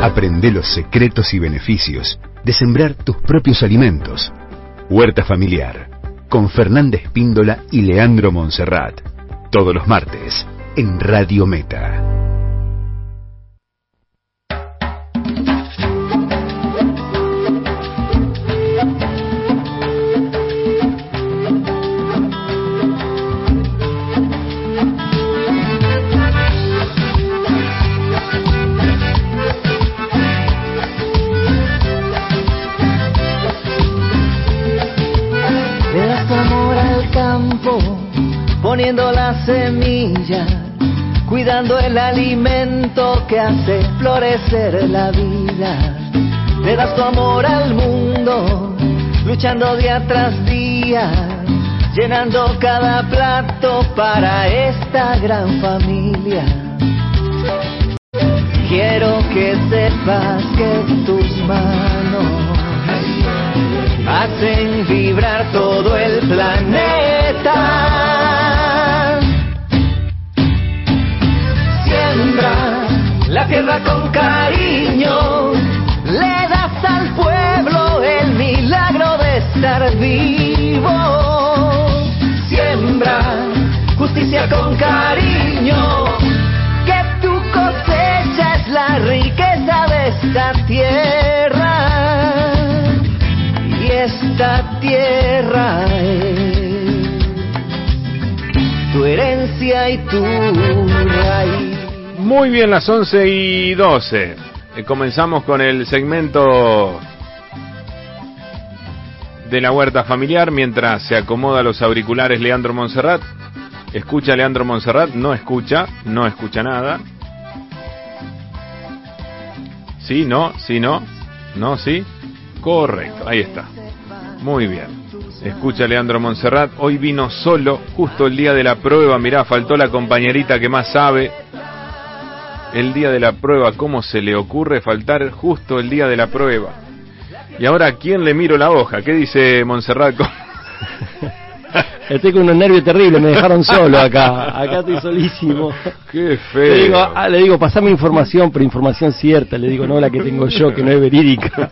Aprende los secretos y beneficios de sembrar tus propios alimentos. Huerta Familiar, con Fernández Píndola y Leandro Monserrat. Todos los martes, en Radio Meta. Poniendo la semilla, cuidando el alimento que hace florecer la vida. Le das tu amor al mundo, luchando día tras día, llenando cada plato para esta gran familia. Quiero que sepas que tus manos hacen vibrar todo el planeta. La tierra con cariño, le das al pueblo el milagro de estar vivo. Siembra justicia con cariño, que tu cosecha es la riqueza de esta tierra y esta tierra es tu herencia y tu raíz. Muy bien, las 11 y 12. Eh, comenzamos con el segmento de la huerta familiar mientras se acomoda los auriculares Leandro Monserrat. Escucha Leandro Monserrat, no escucha, no escucha nada. Sí, no, sí, no, no, sí. Correcto, ahí está. Muy bien. Escucha Leandro Monserrat, hoy vino solo, justo el día de la prueba, mirá, faltó la compañerita que más sabe. El día de la prueba, ¿cómo se le ocurre faltar justo el día de la prueba? Y ahora, ¿a quién le miro la hoja? ¿Qué dice Monserrat? Estoy con unos nervios terribles, me dejaron solo acá. Acá estoy solísimo. Qué feo. Le digo, ah, le digo, pasame información, pero información cierta. Le digo, no la que tengo yo, que no es verídica.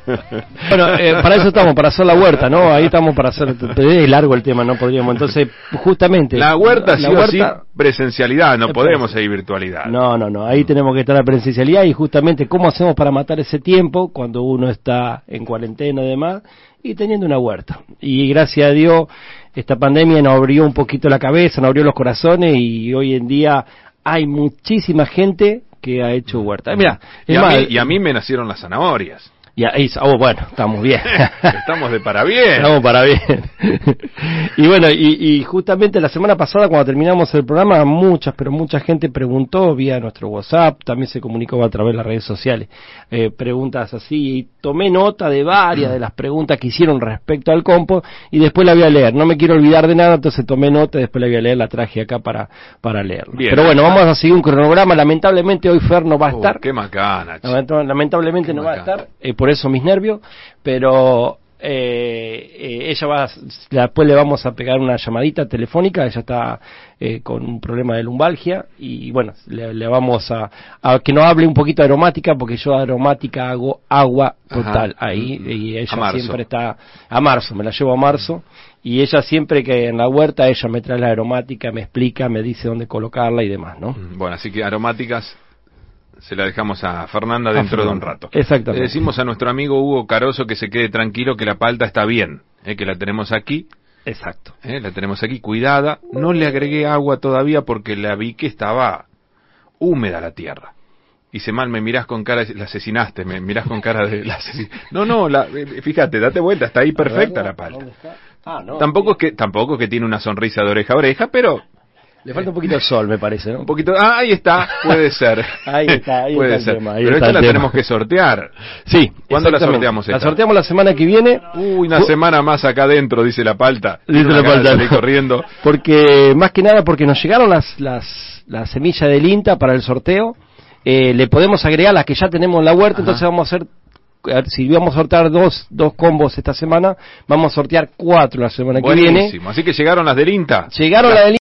Bueno, eh, para eso estamos, para hacer la huerta, ¿no? Ahí estamos para hacer. Es largo el tema, no podríamos. Entonces, justamente. La huerta, la sí o huerta- sí, presencialidad, no podemos ir virtualidad. No, no, no. Ahí tenemos que estar a presencialidad y justamente cómo hacemos para matar ese tiempo cuando uno está en cuarentena y demás y teniendo una huerta. Y gracias a Dios esta pandemia nos abrió un poquito la cabeza, nos abrió los corazones y hoy en día hay muchísima gente que ha hecho huerta. Mira, y, a mí, y a mí me nacieron las zanahorias. Y ahí- oh, bueno, estamos bien. Estamos de para bien. Estamos para bien. y bueno, y, y justamente la semana pasada cuando terminamos el programa, muchas, pero mucha gente preguntó vía nuestro WhatsApp, también se comunicó a través de las redes sociales, eh, preguntas así, y tomé nota de varias de las preguntas que hicieron respecto al compo y después la voy a leer. No me quiero olvidar de nada, entonces tomé nota y después la voy a leer, la traje acá para, para leerla. Bien. Pero bueno, vamos a seguir un cronograma. Lamentablemente hoy Fer no va a Oh, estar. qué macana. Lamentablemente no va a estar, eh, por eso mis nervios, pero eh, eh, ella va, después le vamos a pegar una llamadita telefónica, ella está eh, con un problema de lumbalgia y bueno, le, le vamos a, a que nos hable un poquito de aromática, porque yo aromática hago agua total Ajá. ahí y ella A marzo. siempre está a marzo, me la llevo a marzo. Y ella siempre que en la huerta ella me trae la aromática, me explica, me dice dónde colocarla y demás, ¿no? Mm, Bueno, así que aromáticas se la dejamos a Fernanda dentro de un rato. Exactamente. Le decimos a nuestro amigo Hugo Caroso que se quede tranquilo que la palta está bien, eh, que la tenemos aquí, Exacto. eh, la tenemos aquí cuidada. No le agregué agua todavía porque la vi que estaba húmeda la tierra. Dice, mal, me mirás con cara, de- la asesinaste, me mirás con cara de... La no, no, la, eh, fíjate, date vuelta, está ahí perfecta la palta. Ah, no. Tampoco es que tampoco es que tiene una sonrisa de oreja a oreja, pero Le falta un poquito de sol, me parece, ¿no? un poquito. Ah, ahí está, puede ser. Ahí está, ahí puede está el ser. tema, ahí pero esta la tema. tenemos que sortear. Sí. ¿Cuándo la sorteamos La esta? sorteamos la semana que viene. Uy, una semana más acá adentro, dice la palta. Dice la palta. salir corriendo. Porque, más que nada, porque nos llegaron las, las, las semillas del INTA para el sorteo. Eh, le podemos agregar las que ya tenemos en la huerta, Ajá. entonces vamos a hacer, si vamos a sortear dos, dos combos esta semana, vamos a sortear cuatro la semana que viene. Buenísimo. Así que llegaron las del INTA. Llegaron la del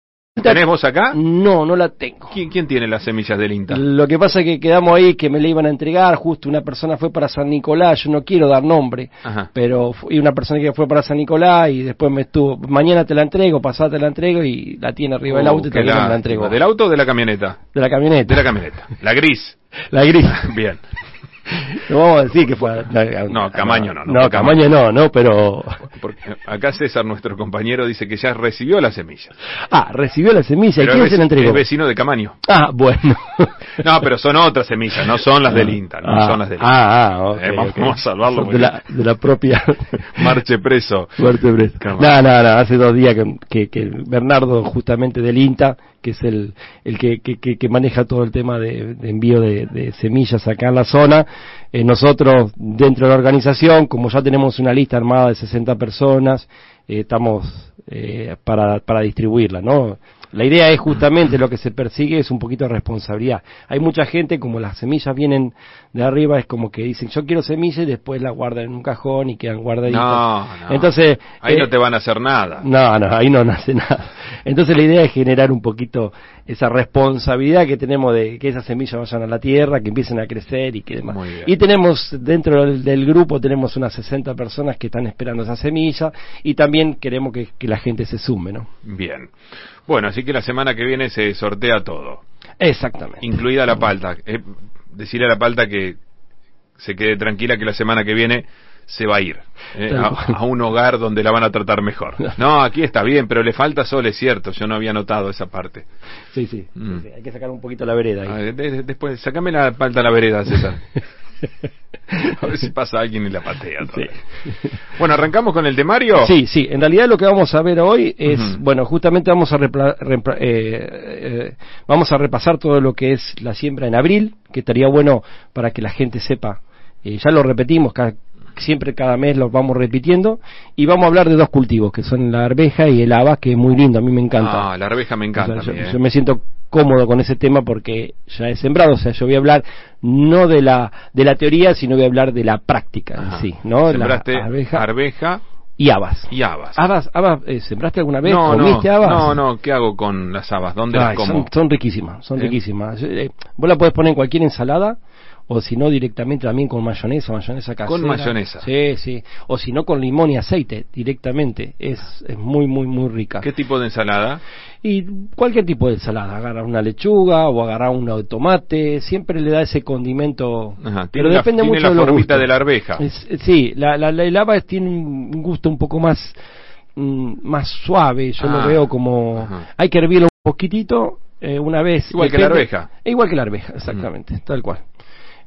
INTA tenés vos acá? No, no la tengo. ¿Quién, ¿Quién tiene las semillas del INTA? Lo que pasa es que quedamos ahí que me la iban a entregar, justo una persona fue para San Nicolás, yo no quiero dar nombre, Ajá. pero y una persona que fue para San Nicolás y después me estuvo, mañana te la entrego, pasada te la entrego y la tiene arriba del Oh, auto y no me la entrego. ¿Del auto o de la camioneta? De la camioneta. De la camioneta. La gris. La gris. Bien. No vamos a decir que fue. No, Camaño no, no No, Camaño. Camaño no, no, pero. Porque acá César, nuestro compañero, dice que ya recibió las semillas. Ah, recibió la semilla. ¿Y Pero quién es se la entregó? Es vecino de Camaño. Ah, bueno. No, pero son otras semillas, no son las del INTA, no ah, son las del INTA. Ah, ah, ok, Eh, vamos, vamos a salvarlo. Son de la, de la propia. Marche preso. Fuerte preso. Camaño. No, no, no, hace dos días que, que, que Bernardo, justamente del INTA, que es el, el que, que, que, maneja todo el tema de, envío de, de semillas acá en la zona, eh, nosotros dentro de la organización, como ya tenemos una lista armada de 60 personas, eh, estamos eh, para, para distribuirla, ¿no? La idea es justamente lo que se persigue es un poquito de responsabilidad. Hay mucha gente, como las semillas vienen de arriba, es como que dicen, yo quiero semillas y después las guardan en un cajón y quedan guardaditas. No, no. Entonces, Ahí eh, no te van a hacer nada. no, no, ahí no nace nada. Entonces la idea es generar un poquito esa responsabilidad que tenemos de que esas semillas vayan a la tierra, que empiecen a crecer y que demás. Muy bien. Y tenemos dentro del, del grupo tenemos unas 60 personas que están esperando esa semilla y también queremos que, que la gente se sume, ¿no? Bien. Bueno, así que la semana que viene se sortea todo, Exactamente. incluida la palta. Eh, decirle a la palta que se quede tranquila que la semana que viene se va a ir eh, a, un hogar donde la van a tratar mejor. No, aquí está bien, pero le falta sol, es cierto. Yo no había notado esa parte. Sí, sí, sí, Mm. sí, hay que sacar un poquito la vereda ahí. A ver, de- de- después, sacame la palta a la vereda, César. A ver si pasa alguien y la patea. Sí. Bueno, arrancamos con el temario. Sí, sí, en realidad lo que vamos a ver hoy es, bueno, justamente vamos a, repla- repla- eh, eh, vamos a repasar todo lo que es la siembra en abril, que estaría bueno para que la gente sepa, eh, ya lo repetimos, ca- siempre cada mes lo vamos repitiendo, y vamos a hablar de dos cultivos, que son la arveja y el haba, que es muy lindo, a mí me encanta. Ah, la arveja me encanta. O sea, yo, eh. yo me siento cómodo con ese tema porque ya he sembrado, o sea, yo voy a hablar no de la de la teoría, sino voy a hablar de la práctica Ajá. en sí, ¿no? Sembraste la arveja arveja y habas. y habas. Habas, habas, eh, ¿sembraste alguna vez? no, no, ¿Comiste habas? no, no, ¿qué hago con las habas? ¿Dónde las Ay, como? son, son riquísimas, son ¿Eh? riquísimas. Eh, vos la podés poner en cualquier ensalada, o si no directamente también con mayonesa, mayonesa casera. Con mayonesa. Sí, sí. O si no con limón y aceite directamente. Es, es muy, muy, muy rica. ¿Qué tipo de ensalada? Y cualquier tipo de ensalada, agarrar una lechuga o agarrar una de tomate, siempre le da ese condimento. Ajá, pero la- depende tiene mucho la de formita de la arveja. Es- sí, la, la, la el haba tiene un gusto un poco más mm, más suave, yo Ah, lo veo como ajá. hay que hervirlo un poquitito eh, una vez. Igual que la arveja. Igual que la arveja, exactamente, tal cual.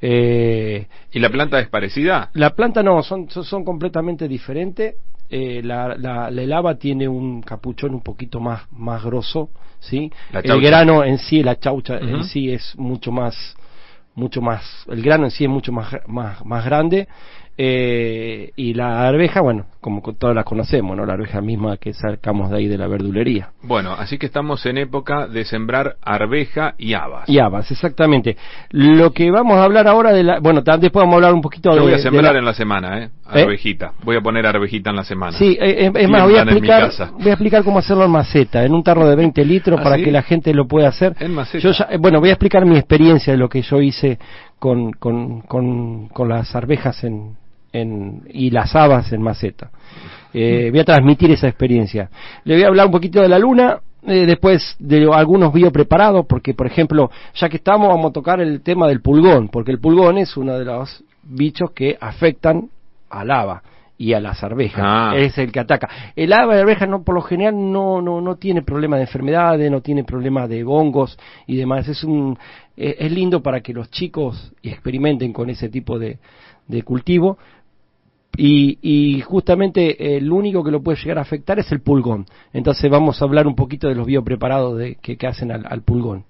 Eh, ¿Y la planta es parecida? la planta no, son, son, completamente diferentes. Eh, la, la, la tiene un capuchón un poquito más, más grosso, ¿sí? El grano en sí, la chaucha en sí es mucho más, mucho más, el grano en sí es mucho más, más, más grande. Eh, y la arveja, bueno, como todas las conocemos, ¿no? La arveja misma que sacamos de ahí de la verdulería. Bueno, así que estamos en época de sembrar arveja y habas. Y habas, exactamente. Lo que vamos a hablar ahora de la, bueno, después vamos a hablar un poquito Yo de, voy a sembrar la- en la semana, ¿eh? ¿Eh? Arvejita. Voy a poner arvejita en la semana. Sí, eh, eh, es más, voy a explicar, voy a explicar cómo hacerlo en maceta, en un tarro de 20 litros ¿Ah, para sí? que la gente lo pueda hacer. En maceta. Yo ya- eh, bueno, voy a explicar mi experiencia de lo que yo hice con, con, con, con las arvejas en, en, y las habas en maceta. Eh, voy a transmitir esa experiencia. Le voy a hablar un poquito de la luna, eh, después de algunos biopreparados, porque por ejemplo, ya que estamos, vamos a tocar el tema del pulgón, porque el pulgón es uno de los bichos que afectan al haba y a las arvejas. Ah. Es el que ataca. El y la arveja no, por lo general no, no, no tiene problema de enfermedades, no tiene problema de hongos y demás. Es un, eh, es lindo para que los chicos experimenten con ese tipo de, de cultivo. Y, y justamente el único que lo puede llegar a afectar es el pulgón. Entonces vamos a hablar un poquito de los biopreparados de, que, que hacen al, al pulgón.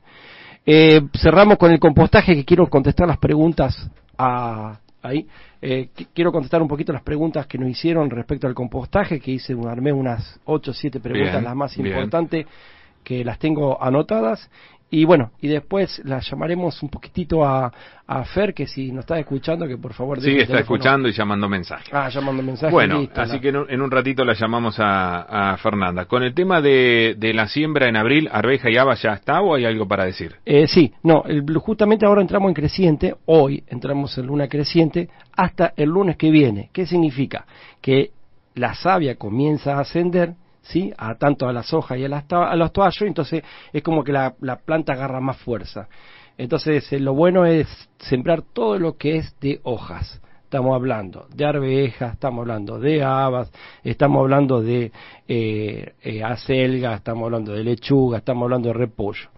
Eh, cerramos con el compostaje, que quiero contestar las preguntas a- ahí. Eh, qu- quiero contestar un poquito las preguntas que nos hicieron respecto al compostaje, que hice, armé unas 8 o 7 preguntas, Bien, las más bien. importantes, que las tengo anotadas. Y bueno, y después la llamaremos un poquitito a, a Fer, que si nos está escuchando, que por favor... Sí, está escuchando y llamando mensajes. Ah, llamando mensajes. Bueno, así que en un, ratito la llamamos a, a, Fernanda. Con el tema de, de, la siembra en abril, arveja y haba ya está o hay algo para decir? Eh, sí, no, justamente ahora entramos en creciente, hoy entramos en luna creciente, hasta el lunes que viene. ¿Qué significa? Que la savia comienza a ascender, ¿sí? A tanto a las hojas y a, las, a los toallos, entonces es como que la, la planta agarra más fuerza. Entonces eh, lo bueno es sembrar todo lo que es de hojas. Estamos hablando de arvejas, estamos hablando de habas, estamos hablando de eh, eh, acelga, estamos hablando de lechuga, estamos hablando de repollo.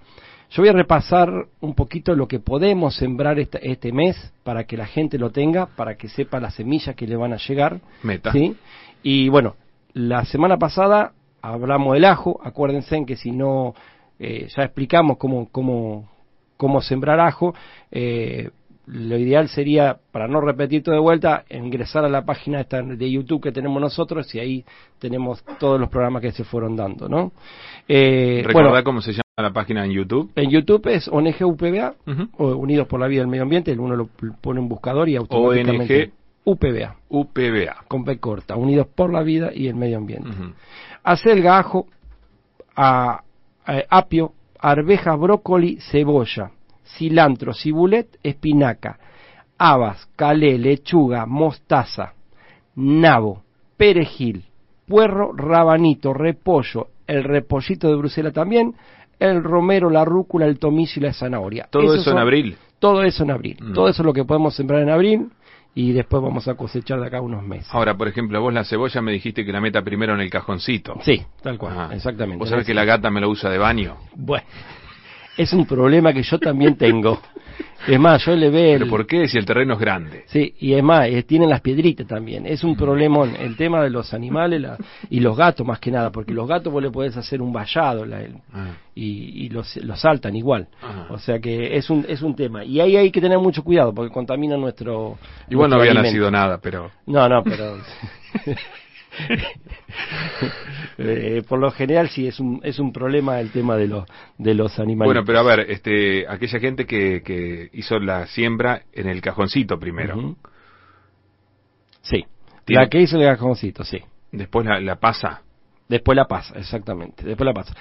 Yo voy a repasar un poquito lo que podemos sembrar este, este, mes para que la gente lo tenga, para que sepa las semillas que le van a llegar. Meta. ¿sí? Y bueno, la semana pasada hablamos del ajo, acuérdense en que si no, eh, ya explicamos cómo, cómo, cómo sembrar ajo, eh, lo ideal sería, para no repetir todo de vuelta, ingresar a la página esta de YouTube que tenemos nosotros y ahí tenemos todos los programas que se fueron dando, ¿no? Eh, bueno, cómo se llama la página en YouTube? En YouTube es ONG UPBA, o Unidos por la Vida del Medio Ambiente, uno lo pone en buscador y automáticamente... ONG UPBA. UPBA. Con P corta, Unidos por la Vida y el Medio Ambiente. Acelga, ajo, a, apio, arveja, brócoli, cebolla, cilantro, cibulet, espinaca, habas, calé, lechuga, mostaza, nabo, perejil, puerro, rabanito, repollo, el repollito de Bruselas también, el romero, la rúcula, el tomillo y la zanahoria. Todo eso en abril. Todo eso en abril. Mm. Todo eso es lo que podemos sembrar en abril y después vamos a cosechar de acá unos meses. Ahora, por ejemplo, vos la cebolla me dijiste que la meta primero en el cajoncito. Sí, tal cual, exactamente. ¿Vos sabés que la gata me lo usa de baño? Bueno, es un problema que yo también tengo. Es más, yo le veo... ¿Pero por qué si el terreno es grande? Sí, y es más, eh, tienen las piedritas también. Es un problema el tema de los animales y los gatos más que nada, porque los gatos vos le podés hacer un vallado ah. y, los, los, saltan igual. O sea que es un, es un tema. Y ahí hay que tener mucho cuidado porque contamina nuestro... Igual no había nacido nada, pero... No, no, pero... Eh, por lo general sí es un es un problema el tema de los de los animales. Bueno, pero a ver, este aquella gente que, que hizo la siembra en el cajoncito primero. Sí. La que hizo el cajoncito, sí. Después la, pasa. Después la pasa, exactamente. Después la pasa.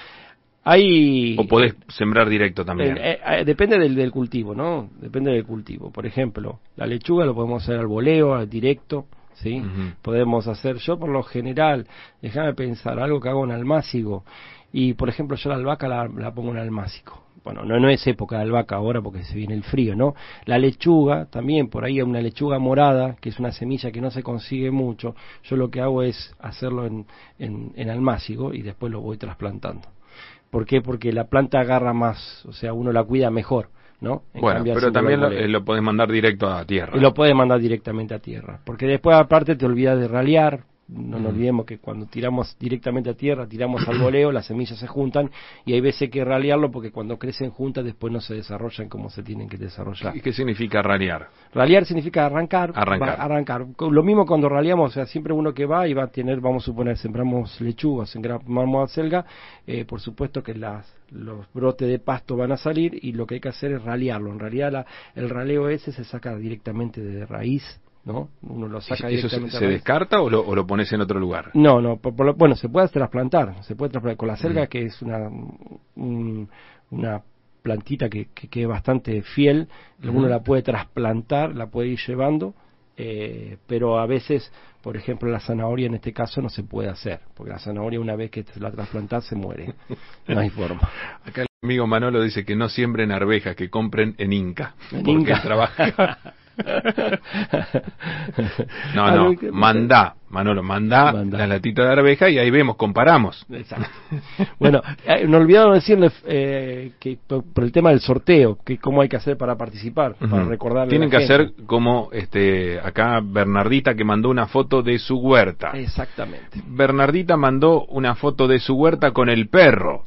Hay, o podés sembrar directo también. Eh, eh, depende del, del, cultivo, ¿no? Depende del cultivo. Por ejemplo, la lechuga lo podemos hacer al voleo, al directo. ¿Sí? Podemos hacer, yo por lo general, déjame pensar, algo que hago en almácigo, y por ejemplo yo la albahaca la, pongo en almácigo. Bueno, no, no es época de albahaca ahora porque se viene el frío, ¿no? La lechuga, también por ahí hay una lechuga morada, que es una semilla que no se consigue mucho. Yo lo que hago es hacerlo en, en, en almácigo y después lo voy trasplantando. ¿Por qué? Porque la planta agarra más, o sea, uno la cuida mejor. ¿No? bueno, pero también lo, lo, podés mandar directo a tierra. Y lo puedes mandar directamente a tierra, porque después aparte te olvidas de ralear, no nos olvidemos que cuando tiramos directamente a tierra, tiramos al voleo, las semillas se juntan y hay veces que ralearlo porque cuando crecen juntas después no se desarrollan como se tienen que desarrollar. ¿Y qué significa ralear? Ralear significa arrancar. Arrancar. arrancar. Lo mismo cuando raleamos, o sea, siempre uno que va y va a tener, vamos a suponer, sembramos lechuga, sembramos acelga, eh, por supuesto que las, los brotes de pasto van a salir y lo que hay que hacer es ralearlo. En realidad el raleo ese se saca directamente de raíz ¿no? Uno lo saca ¿Eso se, descarta o lo, o lo, pones en otro lugar? No, no, bueno, se puede trasplantar, se puede trasplantar con la selga, mm. que es una, una plantita que, que, es bastante fiel, uno la puede trasplantar, la puede ir llevando, eh, pero a veces, por ejemplo, la zanahoria en este caso no se puede hacer, porque la zanahoria una vez que la trasplantas se muere, no hay forma. Acá el amigo Manolo dice que no siembren arvejas, que compren en Inca, en Inca. trabaja no, no, manda, Manolo, manda, la latita de arveja y ahí vemos, comparamos. bueno, eh, no olvidamos decirle eh, que por, el tema del sorteo, que cómo hay que hacer para participar, para recordarle. Tienen que hacer como este acá Bernardita que mandó una foto de su huerta. Exactamente. Bernardita mandó una foto de su huerta con el perro.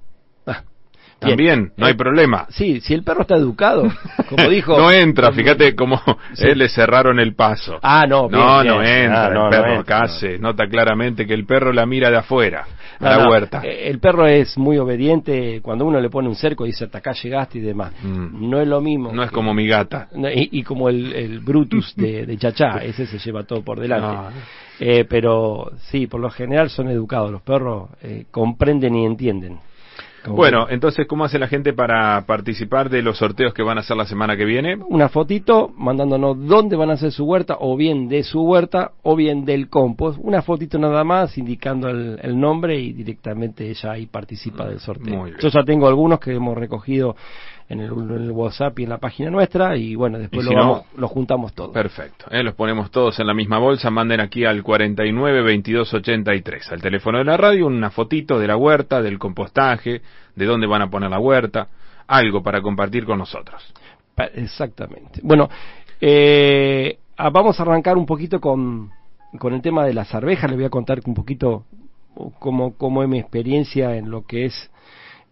También, no hay problema. Sí, si el perro está educado, como dijo. no entra, fíjate cómo eh, le cerraron el paso. Ah, no, bien, No, bien. no entra, Ah, no, el no perro entra, acá se nota claramente que el perro la mira de afuera, a No, la no, huerta. eh, El perro es muy obediente. Cuando uno le pone un cerco, dice hasta acá llegaste y demás. Mm. No es lo mismo. No es que- como mi gata. No, Y, y como el, el Brutus de, de Chachá, ese se lleva todo por delante. No, no. Eh, pero sí, por lo general son educados. Los perros eh, comprenden y entienden. Como Bueno, entonces, ¿cómo hace la gente para participar de los sorteos que van a hacer la semana que viene? una fotito mandándonos dónde van a hacer su huerta, o bien de su huerta, o bien del compost. Una fotito nada más indicando el, el nombre y directamente ella ahí participa del sorteo. Yo ya tengo algunos que hemos recogido en el, en el WhatsApp y en la página nuestra y bueno, después Y lo, no- vamos- lo juntamos todo. Perfecto, ¿eh? los ponemos todos en la misma bolsa, manden aquí al 49 22 83, al teléfono de la radio, una fotito de la huerta, del compostaje, de dónde van a poner la huerta, algo para compartir con nosotros. Exactamente. Bueno, eh, ah, vamos a arrancar un poquito con, con el tema de las arvejas. Les voy a contar un poquito cómo, cómo es mi experiencia en lo que es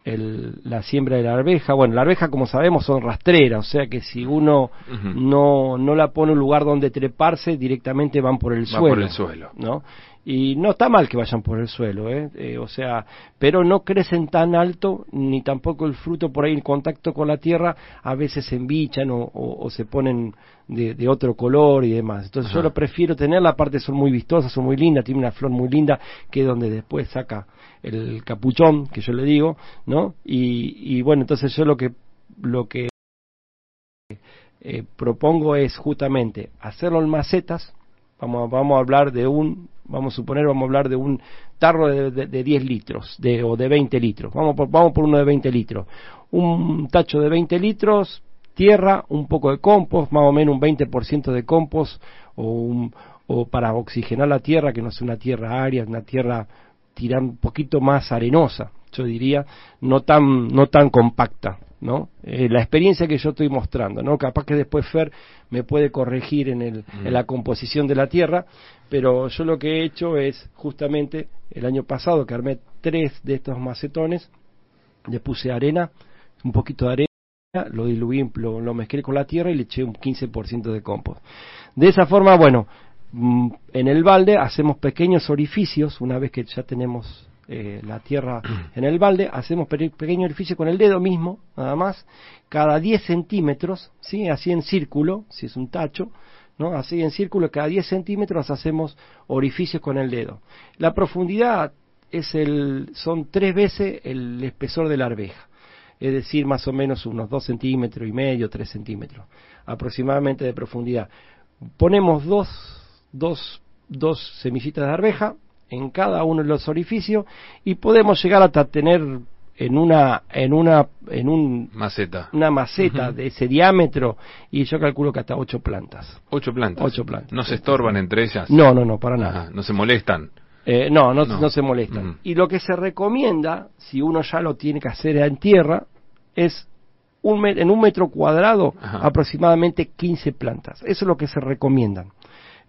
el- la siembra de la arveja. Bueno, la arveja, como sabemos, son rastreras, o sea que si uno no, no la pone en un lugar donde treparse, directamente van por el Va suelo. por el suelo. ¿no? Y no está mal que vayan por el suelo, ¿eh? Eh, o sea, pero no crecen tan alto, ni tampoco el fruto por ahí en contacto con la tierra, a veces se embichan o, o- o se ponen de, de otro color y demás. Entonces yo lo prefiero tener, la parte son muy vistosas, son muy lindas, tiene una flor muy linda, que es donde después saca el capuchón, que yo le digo, ¿no? Y, y bueno, entonces yo lo que, lo que eh, propongo es justamente hacerlo en macetas, vamos, a- vamos a hablar de un, vamos a suponer, vamos a hablar de un tarro de, de- de 10 litros de, o de 20 litros, vamos por, vamos por uno de 20 litros, un tacho de 20 litros, tierra, un poco de compost, más o menos un 20% de compost o, un, o para oxigenar la tierra, que no sea una tierra árida, una tierra tirar un poquito más arenosa, yo diría, no tan, no tan compacta, ¿no? Eh, la experiencia que yo estoy mostrando, ¿no? Capaz que después Fer me puede corregir en, el, Mm. en la composición de la tierra, pero yo lo que he hecho es justamente el año pasado que armé tres de estos macetones, le puse arena, un poquito de arena, lo diluí, lo, lo mezclé con la tierra y le eché un 15% de compost. De esa forma, bueno, mm, en el balde hacemos pequeños orificios, una vez que ya tenemos eh, la tierra en el balde, hacemos pe- pequeños orificios con el dedo mismo, nada más, cada 10 centímetros, ¿sí? así en círculo, si es un tacho, ¿no? así en círculo, cada 10 centímetros hacemos orificios con el dedo. La profundidad es el, son tres veces el espesor de la arveja es decir, más o menos unos 2 centímetros y medio, 3 centímetros aproximadamente de profundidad. Ponemos dos, dos, dos semillitas de arveja en cada uno de los orificios y podemos llegar hasta tener en una, en una, en un, Maceta. una maceta de ese diámetro y yo calculo que hasta ocho plantas. Ocho plantas. Ocho plantas. No se estorban entre ellas. No, no, no, para nada. Ajá, no se molestan. Eh, no, no, No. no se molestan. Y lo que se recomienda, si uno ya lo tiene que hacer en tierra, es un en un metro cuadrado Ajá. aproximadamente 15 plantas. Eso es lo que se recomienda.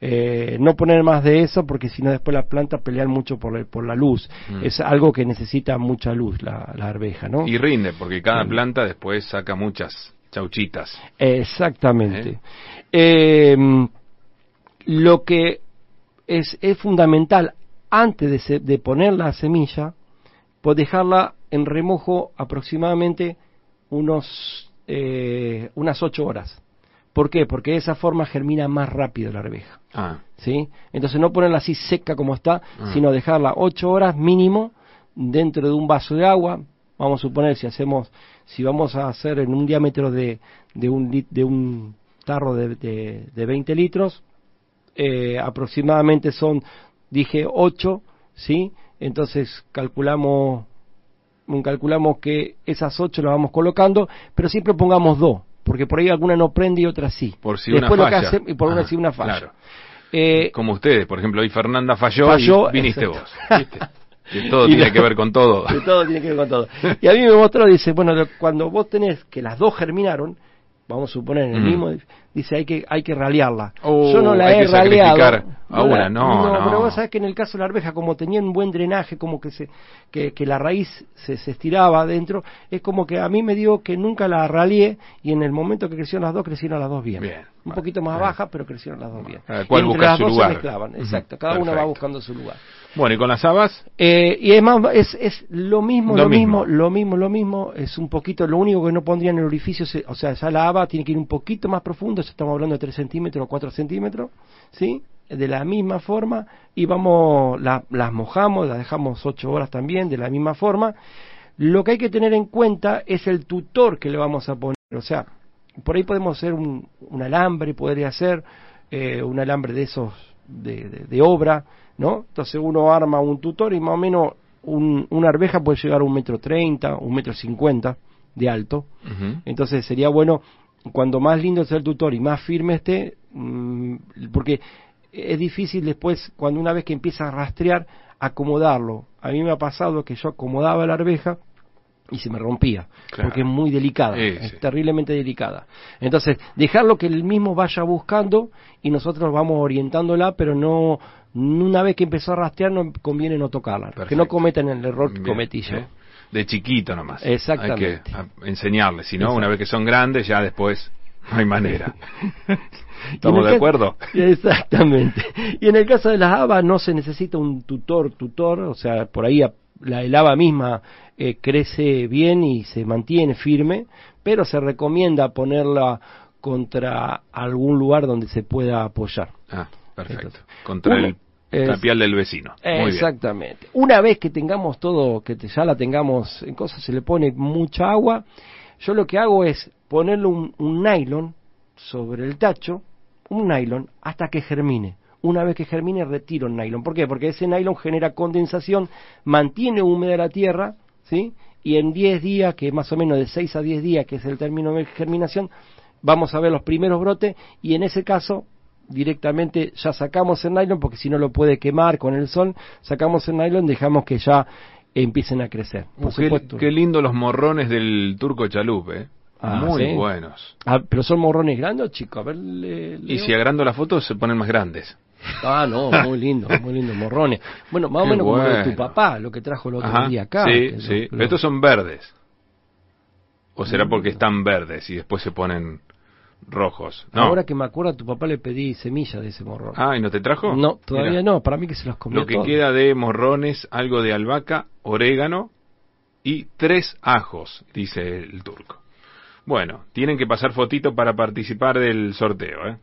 Eh, no poner más de eso porque si no después las plantas pelean mucho por, el- por la luz. Mm. Es algo que necesita mucha luz la, la arveja, ¿no? Y rinde, porque cada planta después saca muchas chauchitas. Exactamente. Eh, lo que es, es fundamental antes de, se- de poner la semilla, pues dejarla en remojo aproximadamente unos eh, unas ocho horas. ¿Por qué? Porque de esa forma germina más rápido la arveja. Ah, ¿sí? Entonces no ponerla así seca como está, Ah. sino dejarla ocho horas mínimo dentro de un vaso de agua. Vamos a suponer si hacemos, si vamos a hacer en un diámetro de, de un lit- de un tarro de, de, de 20 litros, eh, aproximadamente son, dije 8, ¿sí? Entonces calculamos, calculamos que esas 8 las vamos colocando, pero siempre pongamos dos, porque por ahí alguna no prende y otra sí. por si Después una lo que falla. hace- y por una sí una falla. Claro. Eh, Como ustedes, por ejemplo, hoy Fernanda falló, Falló, y viniste exacto. vos. ¿viste? Que todo Y tiene no- que ver con todo. todo tiene que ver con todo. Y a mí me mostró, dice, bueno, cuando vos tenés que las dos germinaron, vamos a suponer en el Mm. mismo, dice hay que hay que ralearla. Oh, Yo no la hay he que sacrificar raleado. a una, no, no. pero vos sabés que en el caso de la arveja, como tenía un buen drenaje, como que se que, que la raíz se, se estiraba adentro, es como que a mí me dio que nunca la raleé y en el momento que crecieron las dos, crecieron las dos bien. Bien, un poquito más bien. baja, pero crecieron las dos bien. Cada cual Y entre busca las su dos lugar. se mezclaban, exacto, cada una va buscando su lugar. Bueno, ¿y con las habas? Eh, y es más, es, es lo mismo, Lo lo, mismo. mismo. lo mismo, lo mismo, es un poquito, lo único que no pondría en el orificio, se- o sea, ya la haba tiene que ir un poquito más profundo, ya estamos hablando de 3 centímetros o 4 centímetros, ¿sí? De la misma forma, y vamos, la- las mojamos, las dejamos 8 horas también, de la misma forma. Lo que hay que tener en cuenta es el tutor que le vamos a poner, o sea, por ahí podemos hacer un, un alambre, podría ser eh, un alambre de esos de, de- de obra, ¿no? Entonces uno arma un tutor y más o menos un- una arveja puede llegar a un metro treinta, un metro cincuenta de alto. Entonces sería bueno, cuando más lindo sea el tutor y más firme esté, mm, porque es difícil después, cuando una vez que empieza a rastrear, acomodarlo. A mí me ha pasado que yo acomodaba la arveja y se me rompía, Claro. porque es muy delicada, Sí, es sí. terriblemente delicada. Entonces, dejarlo que él mismo vaya buscando y nosotros vamos orientándola, pero no, una vez que empezó a rastrear no conviene no tocarla, que no cometan el error que cometí yo. ¿eh? De chiquito nomás. Exactamente. Hay que enseñarles, si no, una vez que son grandes, ya después no hay manera. ¿Estamos de acuerdo? Exactamente. Y en el caso de las habas no se necesita un tutor, tutor, o sea, por ahí a- la, el haba misma eh, crece bien y se mantiene firme, pero se recomienda ponerla contra algún lugar donde se pueda apoyar. Ah, perfecto. Entonces, Contra uno el tapial del vecino. Muy bien. Exactamente. Una vez que tengamos todo, que te- ya la tengamos en cosas, se le pone mucha agua, yo lo que hago es ponerle un, un nylon sobre el tacho, un nylon, hasta que germine. Una vez que germine, retiro el nylon. ¿Por qué? Porque ese nylon genera condensación, mantiene húmeda la tierra, ¿sí? Y en 10 días, que más o menos de 6 a 10 días, que es el término de germinación, vamos a ver los primeros brotes y en ese caso directamente ya sacamos el nylon porque si no lo puede quemar con el sol, sacamos el nylon, dejamos que ya empiecen a crecer. Por qué, supuesto. qué lindo los morrones del turco chalup, ¿eh? Ah, Muy ¿sí? buenos. Ah, pero son morrones grandes, chicos. A ver, le- Y si agrando la foto se ponen más grandes. Ah, no, muy lindo, muy lindo, morrones. Bueno, más o menos como lo de tu papá, lo que trajo el otro Ajá, día acá. Sí, sí. Pero estos son verdes. ¿O será Mm. porque están verdes y después se ponen rojos? No. Ahora que me acuerdo, a tu papá le pedí semillas de ese morrón. Ah, ¿y no te trajo? no, todavía Mira, no, para mí que se los comió Lo que todos. queda de morrones, algo de albahaca, orégano y tres ajos, dice el turco. Bueno, tienen que pasar fotito para participar del sorteo, ¿eh?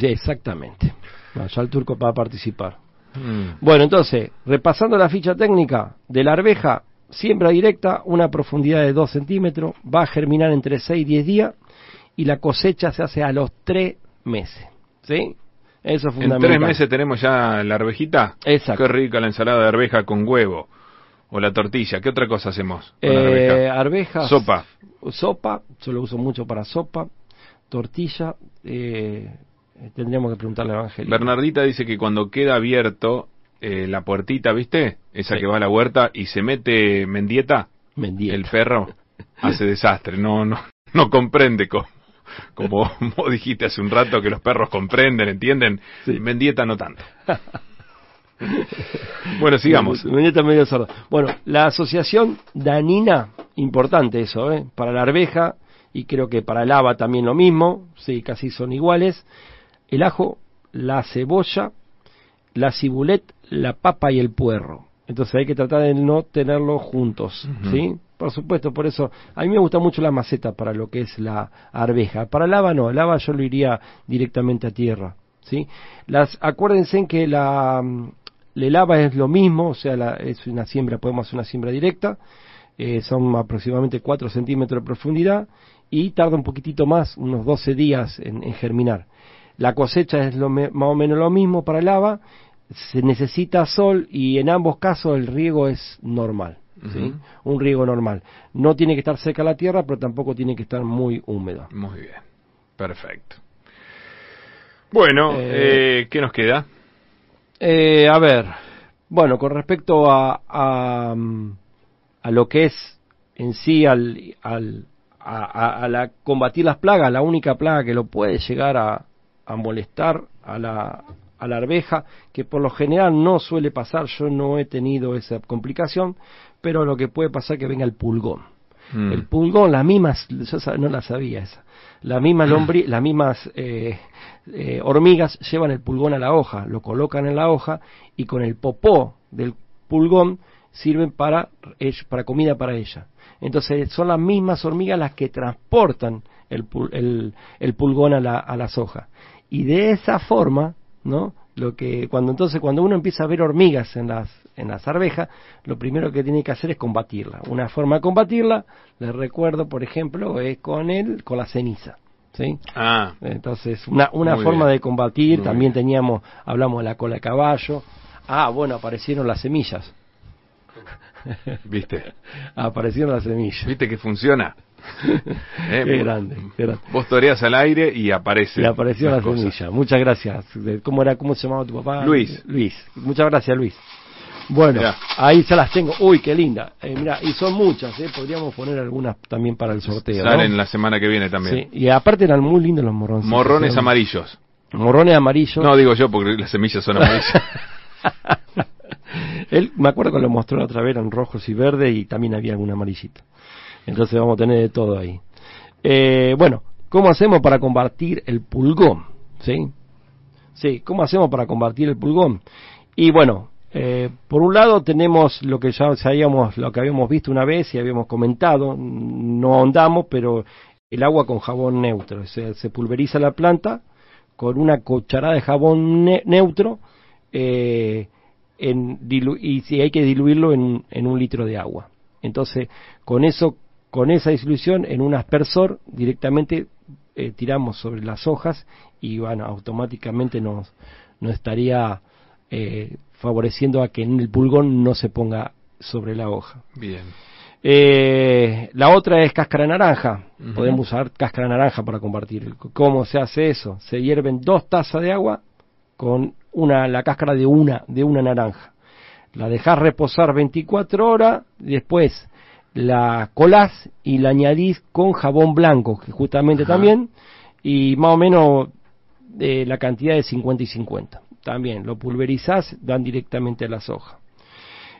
Exactamente. No, ya el turco va a participar. Mm. Bueno, entonces, repasando la ficha técnica de la arveja, siembra directa, una profundidad de 2 centímetros, va a germinar entre 6 y 10 días y la cosecha se hace a los 3 meses. ¿Sí? Eso es En fundamental. tres meses tenemos ya la arvejita. Exacto. Qué rica la ensalada de arveja con huevo. O la tortilla. ¿Qué otra cosa hacemos con la Eh, arveja? arvejas. Sopa. Sopa, yo lo uso mucho para sopa. Tortilla, eh, tendríamos que preguntarle a Evangelina. Bernardita dice que cuando queda abierto eh, la puertita, ¿viste? Esa Sí. que va a la huerta y se mete Mendieta, Mendieta. el perro, hace desastre. No, no, no comprende como, como vos dijiste hace un rato que los perros comprenden, entienden. Sí. Mendieta no tanto. bueno, sigamos. Mendieta medio sordo. Bueno, la asociación danina, importante eso, ¿eh? Para la arveja y creo que para el haba también lo mismo, sí, casi son iguales. El ajo, la cebolla, la cibulet, la papa y el puerro. Entonces hay que tratar de no tenerlos juntos. ¿sí? Por supuesto, por eso a mí me gusta mucho la maceta para lo que es la arveja. Para el haba no, el haba yo lo iría directamente a tierra, ¿sí? Las acuérdense en que la mm, el haba es lo mismo, o sea, la- es una siembra, podemos hacer una siembra directa, eh, son aproximadamente 4 centímetros de profundidad y tarda un poquitito más, unos 12 días en, en germinar. La cosecha es lo me- más o menos lo mismo para el haba, se necesita sol y en ambos casos el riego es normal, un riego normal. No tiene que estar seca la tierra, pero tampoco tiene que estar muy húmeda. Muy bien. Perfecto. Bueno, Eh, eh, ¿qué nos queda? Eh, a ver, bueno, con respecto a, a, mm, a lo que es en sí al, al, a, la combatir las plagas, la única plaga que lo puede llegar a, a molestar a la, a la arveja, que por lo general no suele pasar, yo no he tenido esa complicación, pero lo que puede pasar es que venga el pulgón. Mm. El pulgón, las mismas, yo no la sabía esa, las mismas, lombri, las mismas eh, eh, hormigas llevan el pulgón a la hoja, lo colocan en la hoja y con el popó del pulgón sirven para, para comida para ella. Entonces son las mismas hormigas las que transportan el, el, el pulgón a, la, a las hojas. Y de esa forma ¿no? Lo que cuando entonces cuando uno empieza a ver hormigas en las en las arvejas, lo primero que tiene que hacer es combatirla. Una forma de combatirla, les recuerdo, por ejemplo, es con el con la ceniza. ¿Sí? Ah. Entonces, una, una forma de combatir, también teníamos, hablamos de la cola de caballo. Ah, bueno, aparecieron las semillas. ¿Viste? aparecieron las semillas. ¿Viste que funciona? eh, qué grande, Vos toreas al aire y aparece. Y apareció la semilla. Muchas gracias. ¿Cómo era? ¿Cómo se llamaba tu papá? Luis. Luis. Muchas gracias, Luis. Bueno, ahí se las tengo. Uy, qué linda. Eh, y son muchas, ¿eh? Podríamos poner algunas también para el sorteo. Salen la semana que viene también. Sí, y aparte eran muy lindos los morrones. Morrones amarillos. Morrones amarillos. No, digo yo porque las semillas son amarillas. Él, me acuerdo que lo mostró la otra vez, eran rojos y verdes y también había algún amarillito. Entonces vamos a tener de todo ahí. Eh, bueno, ¿cómo hacemos para combatir el pulgón? ¿Sí? Sí, ¿cómo hacemos para combatir el pulgón? Y bueno, eh, por un lado tenemos lo que ya sabíamos, lo que habíamos visto una vez y habíamos comentado, no ahondamos, pero el agua con jabón neutro. Se, pulveriza la planta con una cucharada de jabón neutro eh, y si hay que diluirlo en, en un litro de agua. Entonces, con eso con esa disolución en un aspersor directamente eh, tiramos sobre las hojas y bueno, automáticamente nos, nos estaría eh, favoreciendo a que en el pulgón no se ponga sobre la hoja. Bien. Eh, la otra es cáscara naranja. Podemos usar cáscara naranja para compartir. ¿Cómo se hace eso? Se hierven dos tazas de agua con una, la cáscara de una, de una naranja. La dejas reposar 24 horas, después la colás y la añadís con jabón blanco, que justamente también, y más o menos eh, la cantidad de 50 y 50. También lo pulverizás, dan directamente a las hojas.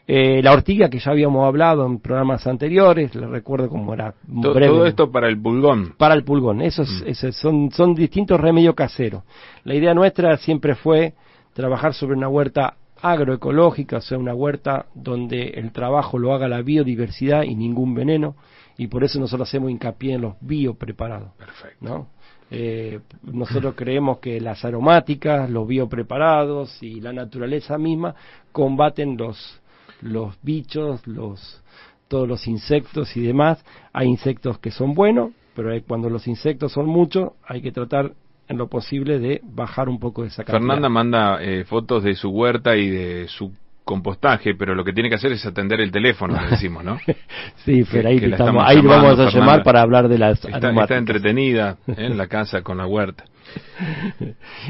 Eh, la ortiga que ya habíamos hablado en programas anteriores, le recuerdo cómo era. Todo esto para el pulgón. Para el pulgón, esos, mm. son, son distintos remedios caseros. La idea nuestra siempre fue trabajar sobre una huerta agroecológica, o sea, una huerta donde el trabajo lo haga la biodiversidad y ningún veneno, y por eso nosotros hacemos hincapié en los biopreparados. Perfecto. ¿no? Eh, nosotros creemos que las aromáticas, los biopreparados y la naturaleza misma combaten los, los bichos, los, todos los insectos y demás. Hay insectos que son buenos, pero cuando los insectos son muchos, hay que tratar en lo posible de bajar un poco de esa cantidad. Fernanda manda eh, fotos de su huerta y de su compostaje, pero lo que tiene que hacer es atender el teléfono, decimos, ¿no? sí, pero ahí, ahí vamos a llamar para hablar de las está, está entretenida ¿eh? en la casa con la huerta.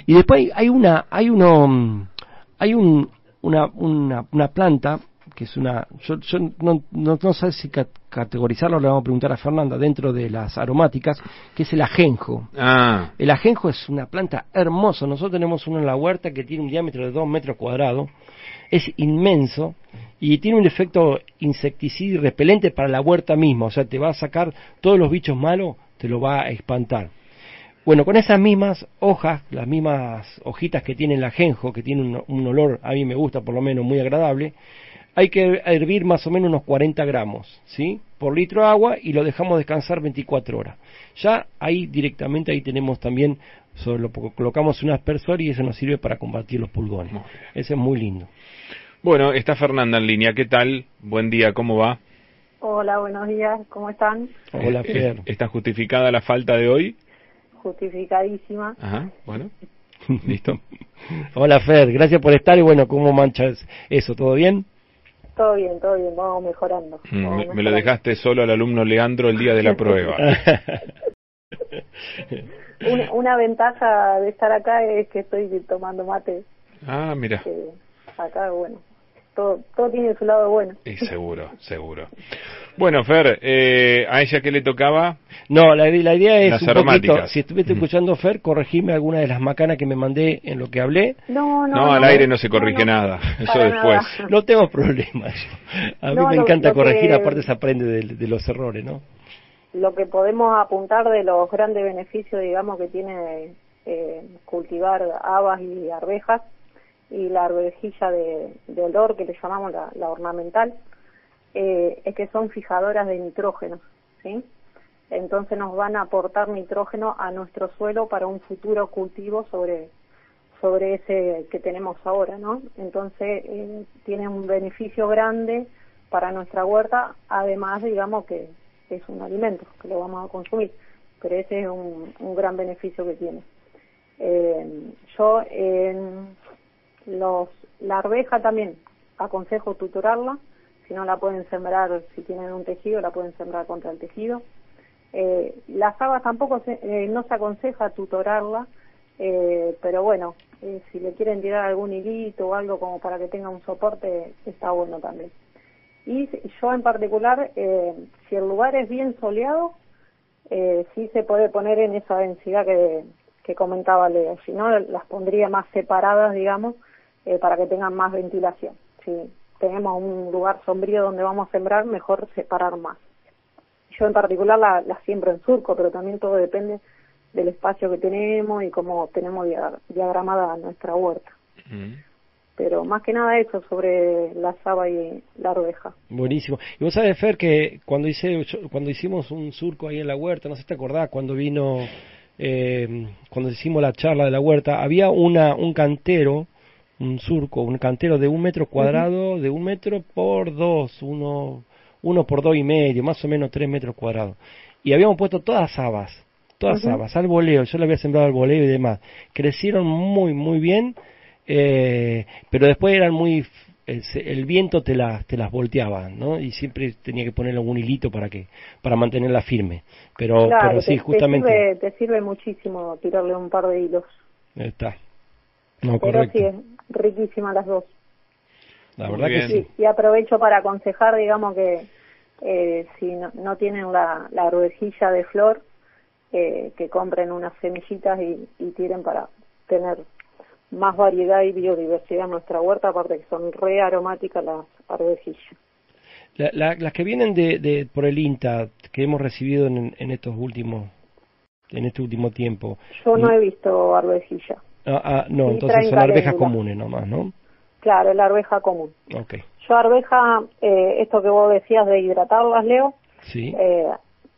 y después hay una, hay uno, hay un, una, una, una planta que es una, yo, no, no, sé si categorizarlo, le vamos a preguntar a Fernanda, dentro de las aromáticas, que es el ajenjo. Ah. El ajenjo es una planta hermosa, nosotros tenemos uno en la huerta que tiene un diámetro de 2 metros cuadrados, es inmenso y tiene un efecto insecticida y repelente para la huerta misma, o sea, te va a sacar todos los bichos malos, te lo va a espantar. Bueno, con esas mismas hojas, las mismas hojitas que tiene el ajenjo, que tiene un, un olor, a mí me gusta por lo menos muy agradable, hay que hervir más o menos unos 40 gramos, ¿sí? Por litro de agua y lo dejamos descansar 24 horas. Ya ahí directamente ahí tenemos también, sobre lo, colocamos un aspersor y eso nos sirve para combatir los pulgones. Ese es muy lindo. Bueno, está Fernanda en línea. ¿Qué tal? Buen día, ¿cómo va? Hola, buenos días, ¿cómo están? Hola, eh, Fer. ¿Está justificada la falta de hoy? Justificadísima. Ajá, bueno. Listo. Hola, Fer, gracias por estar y bueno, ¿cómo manchas eso? ¿Todo bien? Todo bien, todo bien, vamos mejorando. Mm, me, lo dejaste solo al alumno Leandro el día de la prueba. una, ventaja de estar acá es que estoy tomando mate. Ah, mira. acá, bueno, todo, todo tiene su lado bueno. Y seguro, seguro. Bueno, Fer, eh, ¿a ella qué le tocaba? No, la, la idea es Las un poquito, aromáticas. si estuviste escuchando Fer, corregime alguna de las macanas que me mandé en lo que hablé. No, no, No, al aire no se corrige nada, eso después. nada. No tengo problema. yo. A mí No, me lo- encanta lo corregir, que- aparte se aprende de, de los errores, ¿no? Lo que podemos apuntar de los grandes beneficios, digamos, que tiene eh, cultivar habas y arvejas y la arvejilla de, olor, que le llamamos la, la ornamental, eh, es que son fijadoras de nitrógeno, ¿sí? Entonces nos van a aportar nitrógeno a nuestro suelo para un futuro cultivo sobre sobre ese que tenemos ahora, ¿no? Entonces eh, tiene un beneficio grande para nuestra huerta, además, digamos que es un alimento que lo vamos a consumir, pero ese es un, un gran beneficio que tiene. Eh, yo en los la arveja también aconsejo tutorarla, si no la pueden sembrar, si tienen un tejido, la pueden sembrar contra el tejido. Eh, las habas tampoco se, eh, no se aconseja tutorarla, eh, pero bueno, eh, si le quieren tirar algún hilito o algo como para que tenga un soporte, está bueno también. Y yo en particular, eh, si el lugar es bien soleado, sí se puede poner en esa densidad que, que comentaba Leo. Si no, las pondría más separadas, digamos, eh, para que tengan más ventilación. Si tenemos un lugar sombrío donde vamos a sembrar, mejor separar más. Yo en particular la, la siembro en surco, pero también todo depende del espacio que tenemos y cómo tenemos dia- diagramada nuestra huerta. Pero más que nada eso sobre la saba y la arveja. Buenísimo. Y vos sabés, Fer, que cuando, hice, cuando hicimos un surco ahí en la huerta, no sé si te acordás, cuando vino, eh, cuando hicimos la charla de la huerta, había una, un cantero, un surco, un cantero de un metro cuadrado, de un metro por dos, uno, uno por dos y medio, más o menos tres metros cuadrados. Y habíamos puesto todas habas, todas Ujú. habas, al voleo, yo le había sembrado al voleo y demás. Crecieron muy, muy bien, eh, pero después eran muy el, viento te las te las volteaba no y siempre tenía que poner algún hilito para que para mantenerla firme pero claro, pero sí te, justamente te, sirve, te sirve muchísimo tirarle un par de hilos. está no Pero correcto sí, es riquísima las dos. la verdad que sí Y, y aprovecho para aconsejar, digamos, que eh, si no, no tienen la, la arvejilla de flor, eh, que compren unas semillitas y, y tiren para tener más variedad y biodiversidad en nuestra huerta, aparte que son re aromáticas las arvejillas. La- la- las que vienen de, de por el INTA que hemos recibido en, en estos últimos en este último tiempo Yo no Mm. he visto arvejilla. Ah, ah, no entonces son arvejas comunes nomás no Claro, la arveja común. okay Yo arveja, eh, esto que vos decías de hidratarlas, Leo, sí eh,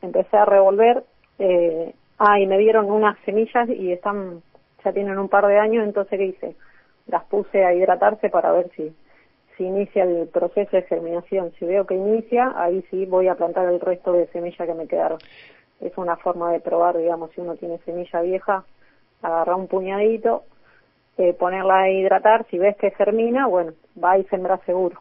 empecé a revolver, eh, ah, y me dieron unas semillas y están, ya tienen un par de años, entonces ¿qué hice? Las puse a hidratarse para ver si, si inicia el proceso de germinación. Si veo que inicia, ahí sí voy a plantar el resto de semillas que me quedaron. Es una forma de probar, digamos, si uno tiene semilla vieja, agarrar un puñadito, eh, ponerla a hidratar, si ves que germina, bueno, va y sembra seguro.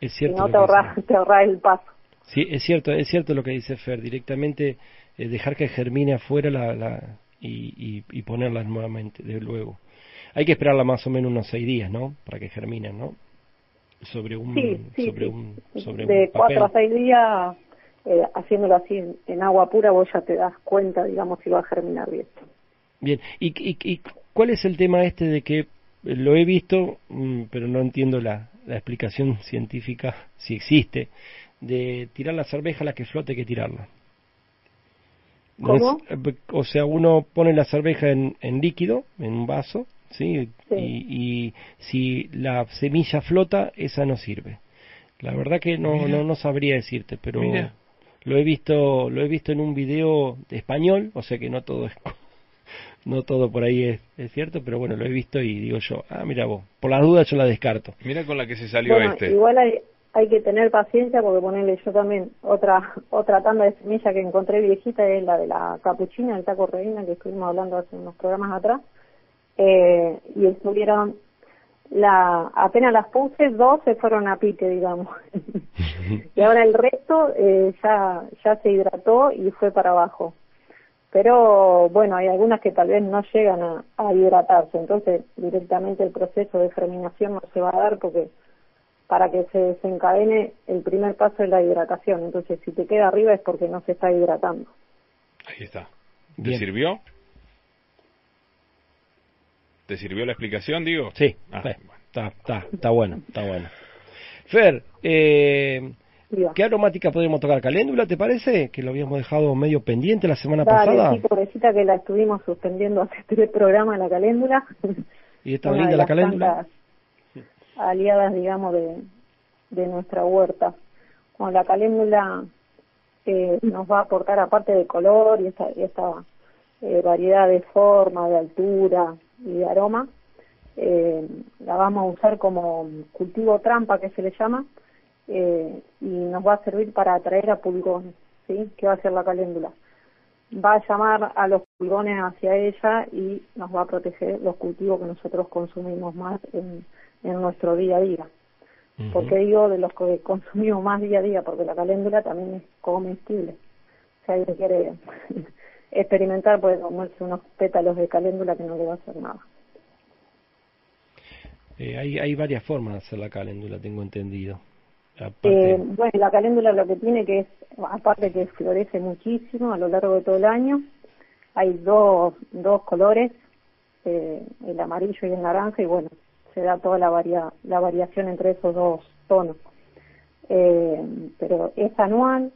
es Si cierto no, lo te ahorras, te ahorras el paso. Sí, es cierto, es cierto lo que dice Fer, directamente eh, dejar que germine afuera la, la, y, y, y ponerla nuevamente, de luego. Hay que esperarla más o menos unos seis días, ¿no? Para que germinen, ¿no? Sobre un, Sí, sí, sobre sí. un, sobre de un papel. cuatro a seis días, eh, haciéndolo así en, en agua pura, vos ya te das cuenta, digamos, si va a germinar bien. Bien, ¿Y, y, y cuál es el tema este de que lo he visto, mm, pero no entiendo la, la explicación científica, si existe, de tirar la cerveja a la que flote que tirarla? ¿Cómo? o sea, uno pone la cerveja en, en líquido, en un vaso, ¿sí? Sí. Y, y si la semilla flota, esa no sirve. La verdad que no, no, no sabría decirte, pero Mira. lo he visto, lo he visto en un video de español, o sea que no todo es, no todo por ahí es, es cierto, pero bueno, lo he visto y digo yo, ah, mira vos, por las dudas yo la descarto. Mira con la que se salió Bueno, este. igual hay, hay que tener paciencia porque ponerle yo también otra otra tanda de semilla que encontré viejita es la de la capuchina, el taco reina que estuvimos hablando hace unos programas atrás. Eh, y estuvieron, la apenas las puse, dos se fueron a pique, digamos. y ahora el resto eh, ya, ya se hidrató y fue para abajo. Pero bueno, hay algunas que tal vez no llegan a, a hidratarse, entonces directamente el proceso de germinación no se va a dar porque para que se desencadene el primer paso de la hidratación. Entonces, si te queda arriba es porque no se está hidratando. Ahí está. ¿Te Bien. sirvió? ¿Te sirvió la explicación, digo? Sí, Ah, sí, bueno. está, está, está bueno, está bueno. Fer, eh, ¿qué aromática podríamos tocar? ¿Caléndula, te parece? Que lo habíamos dejado medio pendiente la semana Dale, pasada. sí, pobrecita que la estuvimos suspendiendo hace tres programas la caléndula. Y está linda la caléndula. aliadas, digamos, de, de nuestra huerta. Con la caléndula eh, nos va a aportar, aparte de color y esta, y esta eh, variedad de forma, de altura y de aroma, eh, la vamos a usar como cultivo trampa, que se le llama, eh, y nos va a servir para atraer a pulgones, ¿sí? ¿Qué va a hacer la caléndula? va a llamar a los pulgones hacia ella y nos va a proteger los cultivos que nosotros consumimos más en, en nuestro día a día. Ujú. ¿Por qué digo de los que consumimos más día a día? Porque la caléndula también es comestible. Si alguien quiere experimentar, puede comerse unos pétalos de caléndula que no le va a hacer nada. Eh, hay, hay varias formas de hacer la caléndula, tengo entendido. Eh, bueno, la caléndula lo que tiene que es, aparte que florece muchísimo a lo largo de todo el año, hay dos, dos colores, eh, el amarillo y el naranja, y bueno, se da toda la, varia, la variación entre esos dos tonos. Eh, pero es anual,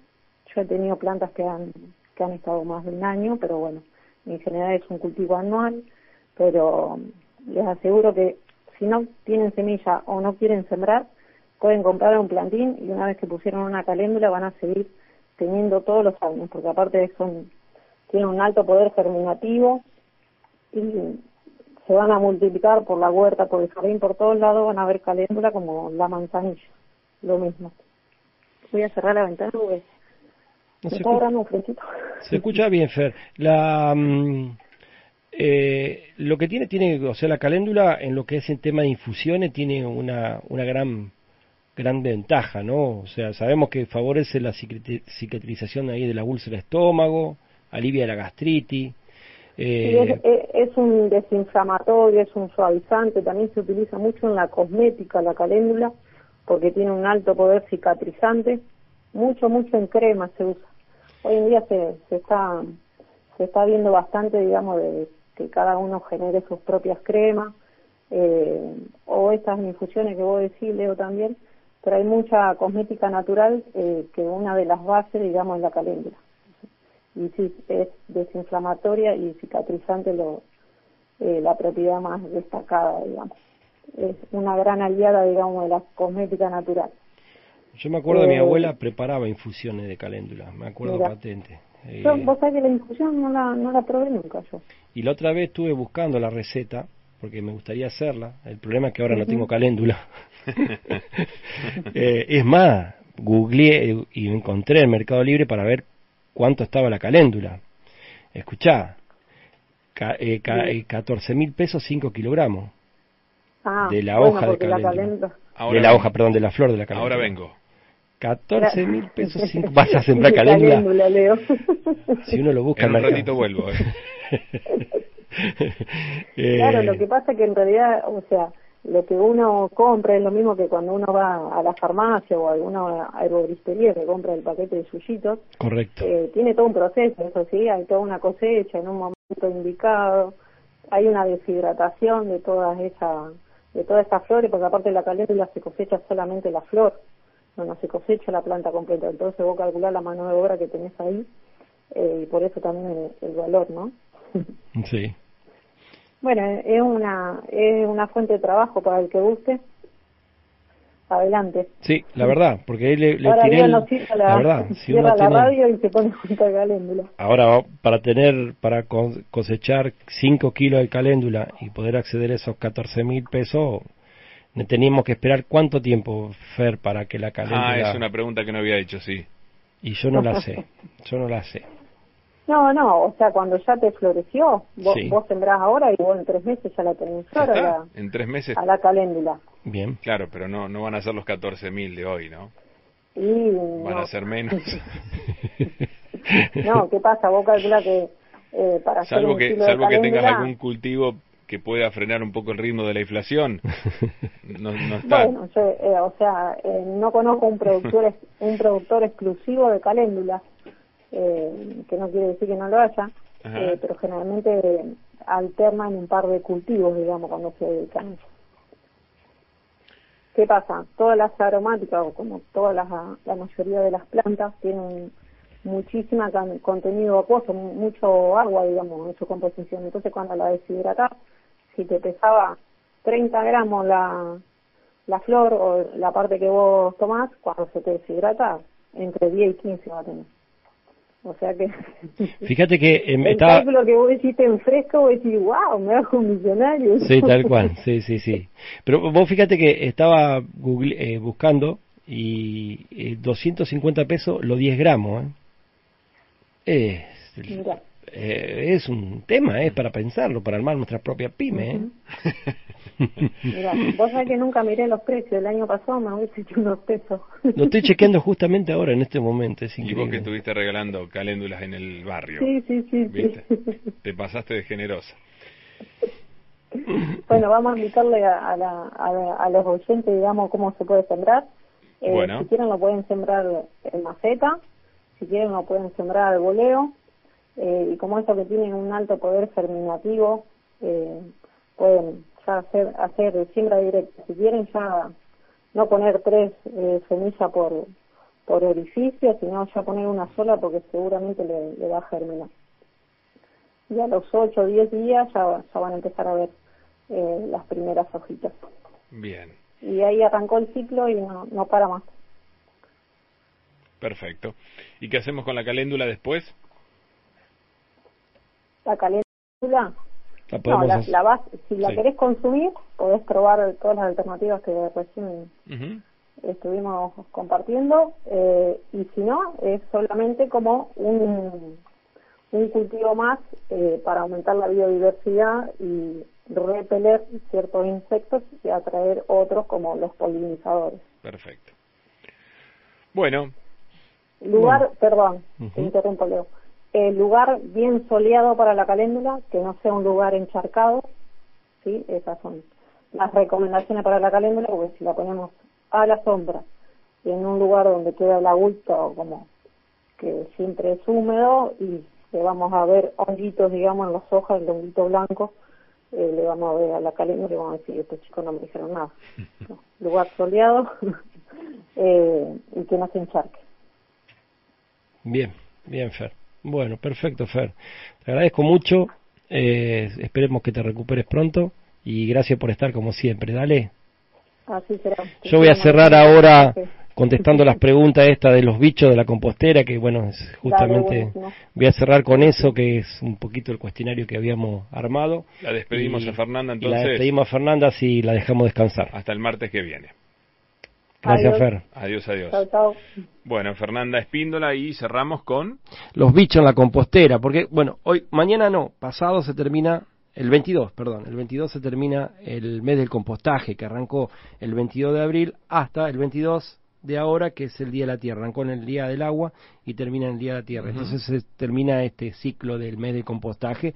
yo he tenido plantas que han, que han estado más de un año, pero bueno, en general es un cultivo anual, pero les aseguro que si no tienen semilla o no quieren sembrar, pueden comprar un plantín y una vez que pusieron una caléndula van a seguir teniendo todos los años, porque aparte son, tienen un alto poder germinativo y se van a multiplicar por la huerta, por el jardín, por todos lados, van a ver caléndula como la manzanilla, lo mismo. Voy a cerrar la ventana porque no me se, está agarrando un fresquito. se escucha bien, Fer. La, mm, eh, lo que tiene, tiene, o sea, la caléndula en lo que es el tema de infusiones tiene una, una gran gran ventaja, ¿no? O sea, sabemos que favorece la cicatri- cicatrización ahí de la úlcera estómago, alivia la gastritis. Eh, es, es- es un desinflamatorio, es un suavizante, también se utiliza mucho en la cosmética, la caléndula, porque tiene un alto poder cicatrizante, mucho, mucho en crema se usa. Hoy en día se, se está se está viendo bastante, digamos, de que cada uno genere sus propias cremas, eh, o estas infusiones que vos decís, Leo, también, pero hay mucha cosmética natural eh, que una de las bases, digamos, es la caléndula y sí es desinflamatoria y cicatrizante lo, eh, la propiedad más destacada digamos es una gran aliada digamos de la cosmética natural yo me acuerdo de mi eh, abuela preparaba infusiones de caléndula, me acuerdo Mira. patente. Eh, yo, vos sabés que la infusión no la no la probé nunca yo Y la otra vez estuve buscando la receta porque me gustaría hacerla. El problema es que ahora no tengo caléndula. Eh, es más, googleé y encontré el Mercado Libre para ver cuánto estaba la caléndula. Escuchá, ca, eh, ca- eh, 14 mil pesos 5 kilogramos. ah De la bueno, hoja de la caléndula. caléndula Ahora de la vengo. hoja, perdón, de la flor de la caléndula. Ahora vengo. 14 mil pesos 5 ¿Vas a sembrar caléndula? Leo. Si uno lo busca En un el mercado. ratito vuelvo. eh. Eh, Claro, lo que pasa es que en realidad, o sea, lo que uno compra es lo mismo que cuando uno va a la farmacia o a alguna herboristería que compra el paquete de suyitos, Correcto. eh, tiene todo un proceso, eso sí, hay toda una cosecha en un momento indicado, hay una deshidratación de todas esas de todas esas flores, porque aparte de la caléndula se cosecha solamente la flor, no, no se cosecha la planta completa, entonces vos calculás la mano de obra que tenés ahí eh, y por eso también el, el valor, ¿no? Sí. Bueno, es una es una fuente de trabajo para el que guste. Adelante. Sí, la verdad, porque le, le Ahora tiré el- la, la verdad, si cierra uno la tiene- radio y se pone junto a caléndula. Ahora, para tener, para co- cosechar 5 kilos de caléndula y poder acceder a esos 14 mil pesos, teníamos que esperar cuánto tiempo, Fer, para que la caléndula... Ah, es una pregunta que no había hecho, sí. Y yo no la sé, yo no la sé. No, no, o sea, cuando ya te floreció, vos, Sí. vos sembrás ahora y vos en tres meses ya la tenés ¿Ya flor a la, En tres meses. a la caléndula. Bien. Claro, pero no, no van a ser los 14.000 de hoy, ¿no? Y Van no, a ser menos. no, ¿qué pasa? Vos calculás que eh, para hacer salvo un que salvo de que tengas algún cultivo que pueda frenar un poco el ritmo de la inflación. No, no está. Bueno, yo, eh, o sea, eh, no conozco un productor un productor exclusivo de caléndula, eh, que no quiere decir que no lo haya, eh, pero generalmente alternan un par de cultivos, digamos, cuando se dedican. ¿Qué pasa? Todas las aromáticas, o como toda la, la mayoría de las plantas, tienen muchísima can- contenido acuoso, mu- mucho agua, digamos, en su composición. Entonces, cuando la deshidratas, si te pesaba 30 gramos la, la flor o la parte que vos tomás, cuando se te deshidrata, entre 10 y 15 va a tener. O sea que Fíjate que eh, el estaba... cálculo que vos hiciste en fresco, vos decís, wow, me hago un millonario. Sí, tal cual, sí, sí, sí. Pero vos fíjate que estaba google- eh, buscando y eh, 250 pesos los 10 gramos. ¿eh? Es, Mirá. Eh, es un tema, es para pensarlo, para armar nuestra propia pyme. ¿eh? Mira, vos sabés que nunca miré los precios. El año pasado me hubiese hecho unos pesos. Lo estoy chequeando justamente ahora, en este momento, es Y vos que estuviste regalando caléndulas en el barrio. Sí, sí, sí. ¿Viste? sí. Te pasaste de generosa. Bueno, vamos a indicarle a, a, la- a, la- a los oyentes, digamos, cómo se puede sembrar. Eh, Bueno. Si quieren lo pueden sembrar en maceta, si quieren lo pueden sembrar al voleo, eh, y como eso que tienen un alto poder germinativo, eh, pueden ya hacer, hacer siembra directa. Si quieren ya no poner tres eh, semillas por, por orificio, sino ya poner una sola porque seguramente le, le va a germinar y a los 8 o 10 días ya, ya van a empezar a ver eh, las primeras hojitas. Bien, Y ahí arrancó el ciclo y no, no para más. perfecto. ¿Y qué hacemos con la caléndula después? La caléndula, La no, podemos la, hacer- la vas, si la Sí. querés consumir, podés probar todas las alternativas que recién estuvimos compartiendo, eh, y si no, es solamente como un, un cultivo más eh, para aumentar la biodiversidad y repeler ciertos insectos y atraer otros como los polinizadores. Perfecto. Bueno, Lugar, perdón, Ujú. te interrumpo, Leo. El lugar bien soleado para la caléndula, que no sea un lugar encharcado, ¿sí? Esas son las recomendaciones para la caléndula, porque si la ponemos a la sombra y en un lugar donde queda el agüito como que siempre es húmedo y le vamos a ver honguitos, digamos, en las hojas, el honguito blanco, eh, le vamos a ver a la caléndula y vamos a decir, estos chicos no me dijeron nada. No, lugar soleado eh, y que no se encharque. Bien, bien, Fer. Bueno, perfecto, Fer. Te agradezco mucho. eh, esperemos que te recuperes pronto. Y gracias por estar como siempre. Dale. Así será. Yo voy a cerrar ahora contestando las preguntas esta de los bichos de la compostera, que bueno, es justamente voy a cerrar con eso, que es un poquito el cuestionario que habíamos armado. la despedimos Y- a Fernanda y La entonces. despedimos a Fernanda si la dejamos descansar. Hasta el martes que viene. Gracias, Adiós. Fer. Adiós, adiós. Chao, chao. Bueno, Fernanda Espíndola y cerramos con... Los bichos en la compostera, porque bueno, hoy, mañana no, pasado se termina, el 22, perdón, el 22 se termina el mes del compostaje, que arrancó el 22 de abril hasta el 22 de ahora, que es el Día de la Tierra. Arrancó en el Día del Agua y termina en el Día de la Tierra. Entonces se termina este ciclo del mes del compostaje,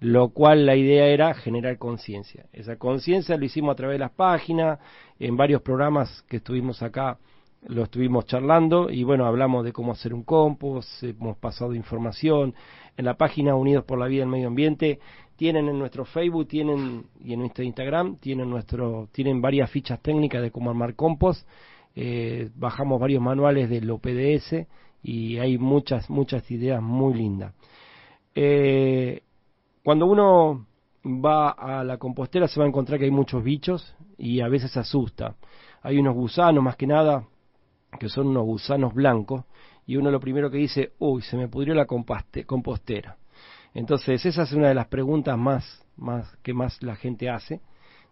lo cual la idea era generar conciencia. Esa conciencia lo hicimos a través de las páginas, en varios programas que estuvimos acá lo estuvimos charlando y bueno, hablamos de cómo hacer un compost, hemos pasado información en la página Unidos por la Vida y el Medio Ambiente, tienen en nuestro Facebook, tienen y en nuestro Instagram, tienen nuestro tienen varias fichas técnicas de cómo armar compost, eh, bajamos varios manuales del OPDS y hay muchas muchas ideas muy lindas. Eh, cuando uno va a la compostera se va a encontrar que hay muchos bichos y a veces asusta. Hay unos gusanos más que nada que son unos gusanos blancos y uno lo primero que dice, uy, se me pudrió la compostera. Entonces esa es una de las preguntas más, más que más la gente hace.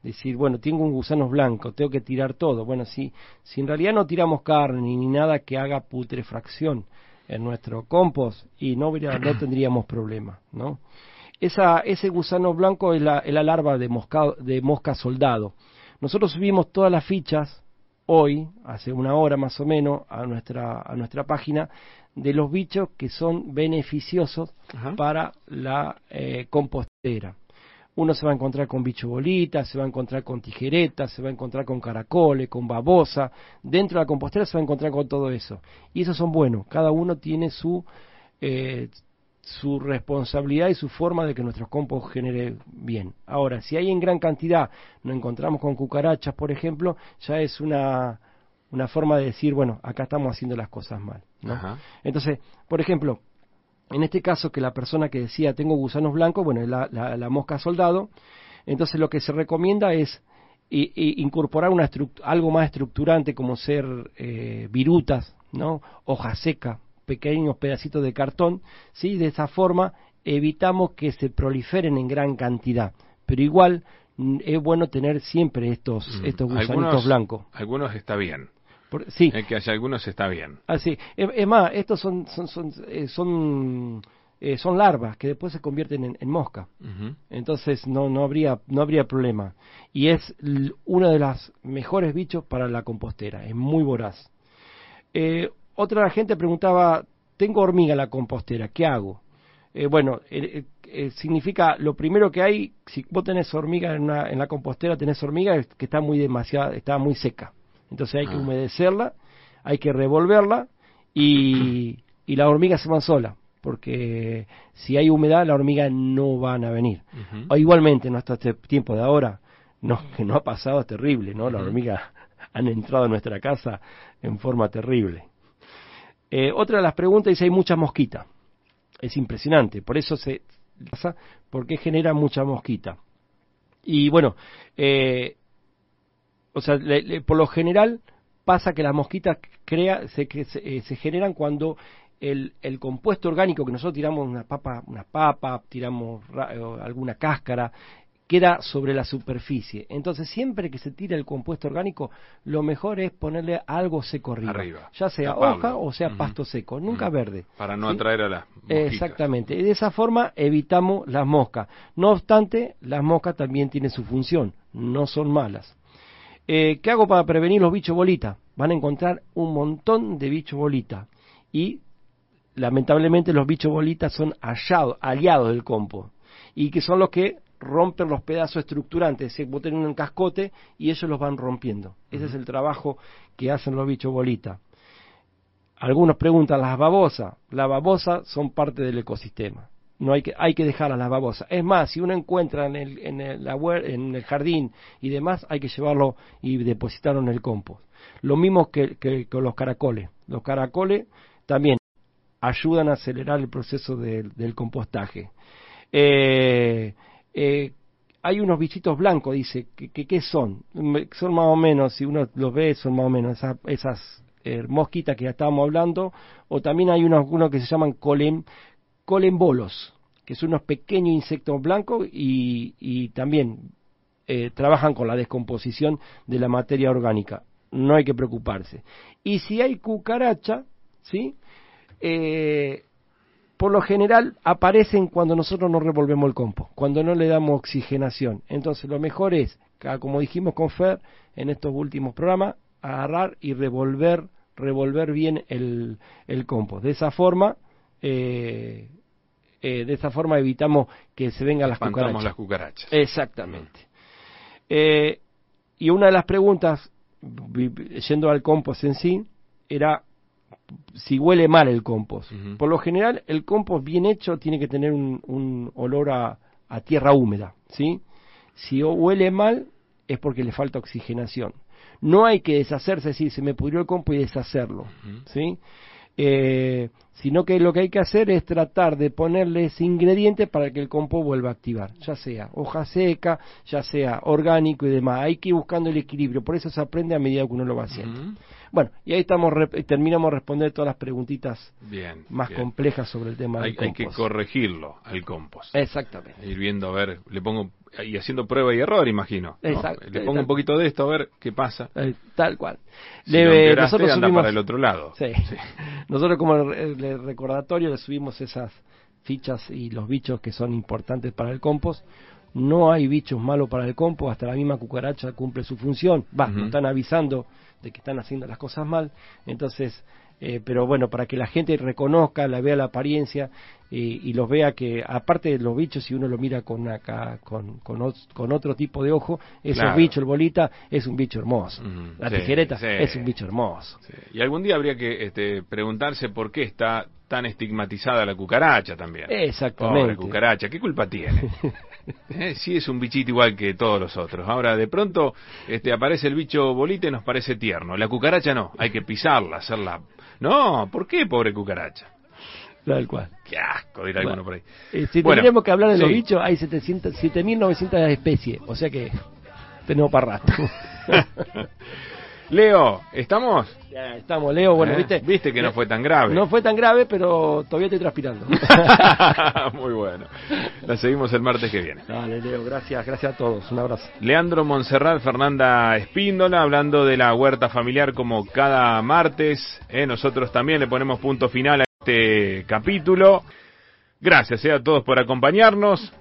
Decir, bueno, tengo un gusano blanco, tengo que tirar todo. Bueno, si, si en realidad no tiramos carne ni nada que haga putrefacción en nuestro compost y no, no tendríamos problema, ¿no? Esa, ese gusano blanco es la, es la larva de mosca, de mosca soldado. Nosotros subimos todas las fichas hoy, hace una hora más o menos, a nuestra, a nuestra página de los bichos que son beneficiosos Ajá. para la eh, compostera. uno se va a encontrar con bicho bolita, se va a encontrar con tijeretas, se va a encontrar con caracoles, con babosa. Dentro de la compostera se va a encontrar con todo eso. Y esos son buenos. Cada uno tiene su, eh, su responsabilidad y su forma de que nuestro compost genere bien. Ahora, si hay en gran cantidad, nos encontramos con cucarachas, por ejemplo, ya es una, una forma de decir, bueno, acá estamos haciendo las cosas mal. Entonces, por ejemplo, en este caso que la persona que decía tengo gusanos blancos, bueno, la, la, mosca soldado, entonces lo que se recomienda es incorporar una algo más estructurante como ser eh, virutas, ¿no? hoja seca, pequeños pedacitos de cartón, ¿sí? de esa forma evitamos que se proliferen en gran cantidad, pero igual mm, es bueno tener siempre estos, mm. estos gusanitos blancos. Algunos está bien sí. El que haya algunos está bien. Ah, sí. Es, más, estos son, son, son, eh, son, eh, son, larvas que después se convierten en, en mosca. Entonces no, no, habría, no habría problema. Y es uno de los mejores bichos para la compostera. Es muy voraz. Eh, otra gente preguntaba, tengo hormiga en la compostera, ¿qué hago? Eh, bueno, significa lo primero que hay, si vos tenés hormiga en, una, en la compostera, tenés hormiga que está muy demasiado, está muy seca. Entonces hay que ah. humedecerla, hay que revolverla y, y las hormigas se van solas, porque si hay humedad las hormigas no van a venir. o igualmente, no hasta este tiempo de ahora, no, que no ha pasado es terrible, ¿no? Las hormigas han entrado a nuestra casa en forma terrible. Eh, otra de las preguntas dice, hay mucha mosquita. Es impresionante, por eso se pasa, porque genera mucha mosquita. Y bueno, eh, o sea, por lo general pasa que las mosquitas crea, se, eh, se, generan cuando el, el, compuesto orgánico que nosotros tiramos una papa, una papa, tiramos alguna cáscara, queda sobre la superficie. Entonces, siempre que se tira el compuesto orgánico, lo mejor es ponerle algo seco arriba. Ya sea hoja o sea pasto seco, nunca verde. Para no atraer a las mosquitas. Exactamente. Y de esa forma evitamos las moscas. No obstante, las moscas también tienen su función, no son malas. Eh, ¿Qué hago para prevenir los bichos bolita? Van a encontrar un montón de bichos bolita. Y lamentablemente los bichos bolitas son aliados del compost. Y que son los que rompen los pedazos estructurantes. Se botan en un cascote y ellos los van rompiendo. Ese es el trabajo que hacen los bichos bolita. Algunos preguntan, ¿las babosas? Las babosas son parte del ecosistema no hay que, hay que dejar a las babosas. Es más, si uno encuentra en el, en el, en el jardín y demás, hay que llevarlo y depositarlo en el compost. Lo mismo que, con los caracoles. Los caracoles también ayudan a acelerar el proceso del compostaje. Eh, eh, hay unos bichitos blancos, dice, que, ¿qué son? Son más o menos, si uno los ve, son más o menos esas, esas eh, mosquitas que ya estábamos hablando, o también hay unos, que se llaman colem, colembolos, que son unos pequeños insectos blancos y, también eh, trabajan con la descomposición de la materia orgánica. No hay que preocuparse. Y si hay cucaracha, ¿sí? Eh, por lo general aparecen cuando nosotros no revolvemos el compost, cuando no le damos oxigenación. Entonces lo mejor es, como dijimos con Fer en estos últimos programas, agarrar y revolver, revolver bien el, el compost. De esa forma eh, eh, de esa forma evitamos que se vengan las cucarachas. las cucarachas. Exactamente. Eh, y una de las preguntas, yendo al compost en sí, era si huele mal el compost. Por lo general, el compost bien hecho tiene que tener un, olor a, tierra húmeda, ¿sí? Si huele mal es porque le falta oxigenación. No hay que deshacerse, decir, se me pudrió el compost y deshacerlo, ¿sí? Eh, sino que lo que hay que hacer es tratar de ponerle ese ingrediente para que el compost vuelva a activar, ya sea hoja seca, ya sea orgánico y demás. Hay que ir buscando el equilibrio, por eso se aprende a medida que uno lo va haciendo. Bueno, y ahí estamos terminamos de responder todas las preguntitas más complejas sobre el tema hay, del compost. Hay que corregirlo al compost. Exactamente. Ir viendo, a ver, le pongo y haciendo prueba y error, imagino. Le pongo un poquito de esto a ver qué pasa. Eh, tal cual. le, nosotros subimos, para el otro lado. Sí. Nosotros como recordatorio le subimos esas fichas y los bichos que son importantes para el compost. No hay bichos malos para el compost, hasta la misma cucaracha cumple su función. Va, nos están avisando de que están haciendo las cosas mal. Entonces, eh, pero bueno, para que la gente reconozca, la vea la apariencia y, los vea que, aparte de los bichos, si uno lo mira con acá, con, con, otro tipo de ojo, esos bichos, el bolita, es un bicho hermoso. la tijereta es un bicho hermoso. Y algún día habría que este, preguntarse por qué está tan estigmatizada la cucaracha también. Exactamente. Pobre cucaracha, ¿qué culpa tiene? ¿Eh? Sí es un bichito igual que todos los otros. Ahora de pronto este, aparece el bicho bolita y nos parece tierno. La cucaracha no, hay que pisarla, hacerla... No, ¿por qué pobre cucaracha? Tal cual. Qué asco, dirá alguno por ahí. Eh, si tendríamos que hablar de los bichos, hay 7.900 especies, o sea que tenemos para rato. Leo, ¿estamos? Ya, estamos, Leo. Bueno, ¿Eh? viste. Viste que no fue tan grave. No fue tan grave, pero todavía estoy transpirando. Muy bueno. La seguimos el martes que viene. Dale, Leo, gracias, gracias a todos. Un abrazo. Leandro Monserrat, Fernanda Espíndola, hablando de la huerta familiar como cada martes. ¿eh? Nosotros también le ponemos punto final a este capítulo. Gracias eh, a todos por acompañarnos.